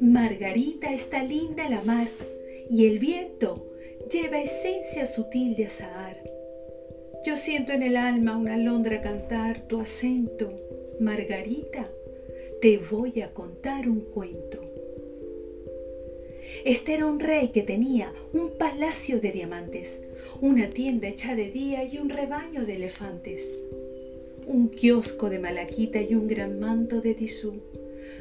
Margarita está linda la mar y el viento lleva esencia sutil de azahar. Yo siento en el alma una alondra cantar tu acento. Margarita, te voy a contar un cuento. Este era un rey que tenía un palacio de diamantes, una tienda hecha de día y un rebaño de elefantes, un kiosco de malaquita y un gran manto de tisú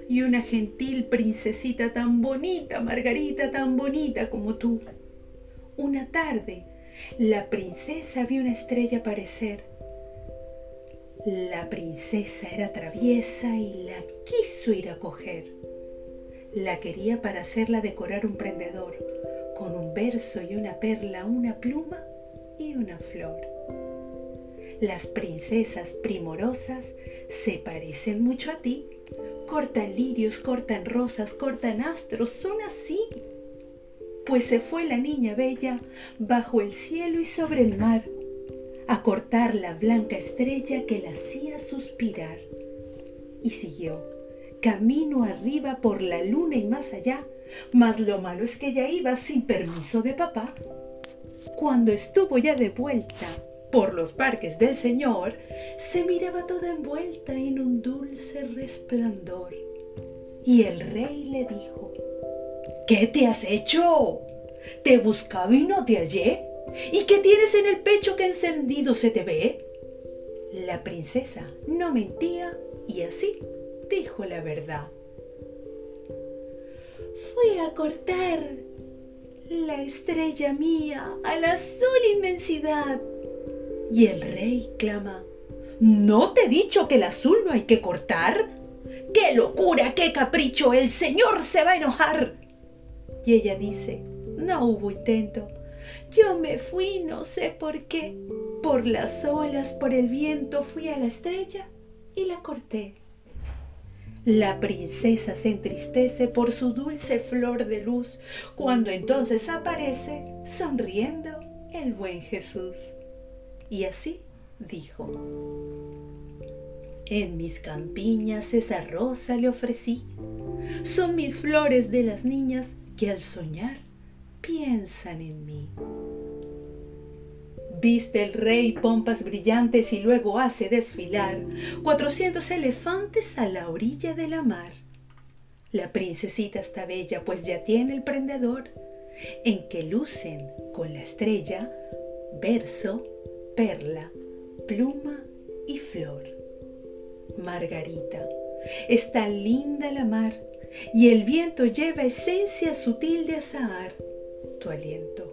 y una gentil princesita tan bonita, Margarita, tan bonita como tú. Una tarde, la princesa vio una estrella aparecer. La princesa era traviesa y la quiso ir a coger. La quería para hacerla decorar un prendedor, con un verso y una perla, una pluma y una flor. Las princesas primorosas se parecen mucho a ti cortan lirios, cortan rosas, cortan astros, son así. Pues se fue la niña bella bajo el cielo y sobre el mar a cortar la blanca estrella que la hacía suspirar. Y siguió, camino arriba por la luna y más allá, mas lo malo es que ella iba sin permiso de papá. Cuando estuvo ya de vuelta por los parques del Señor, se miraba toda envuelta en un dulce resplandor. Y el rey le dijo, ¿qué te has hecho? Te he buscado y no te hallé. ¿Y qué tienes en el pecho que encendido se te ve? La princesa no mentía y así dijo la verdad. Fui a cortar la estrella mía a la azul inmensidad y el rey clama, ¿no te he dicho que el azul no hay que cortar? ¡Qué locura, qué capricho! El señor se va a enojar. Y ella dice, no hubo intento. Yo me fui, no sé por qué. Por las olas, por el viento, fui a la estrella y la corté. La princesa se entristece por su dulce flor de luz, cuando entonces aparece, sonriendo, el buen Jesús. Y así dijo, en mis campiñas esa rosa le ofrecí, son mis flores de las niñas que al soñar piensan en mí. Viste el rey pompas brillantes y luego hace desfilar cuatrocientos elefantes a la orilla de la mar. La princesita está bella, pues ya tiene el prendedor, en que lucen con la estrella verso perla, pluma y flor. Margarita, está linda la mar y el viento lleva esencia sutil de azahar, tu aliento.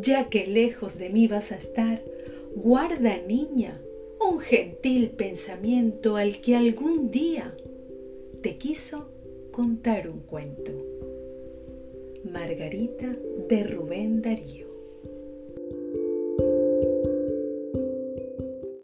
Ya que lejos de mí vas a estar, guarda niña un gentil pensamiento al que algún día te quiso contar un cuento. Margarita de Rubén Darío.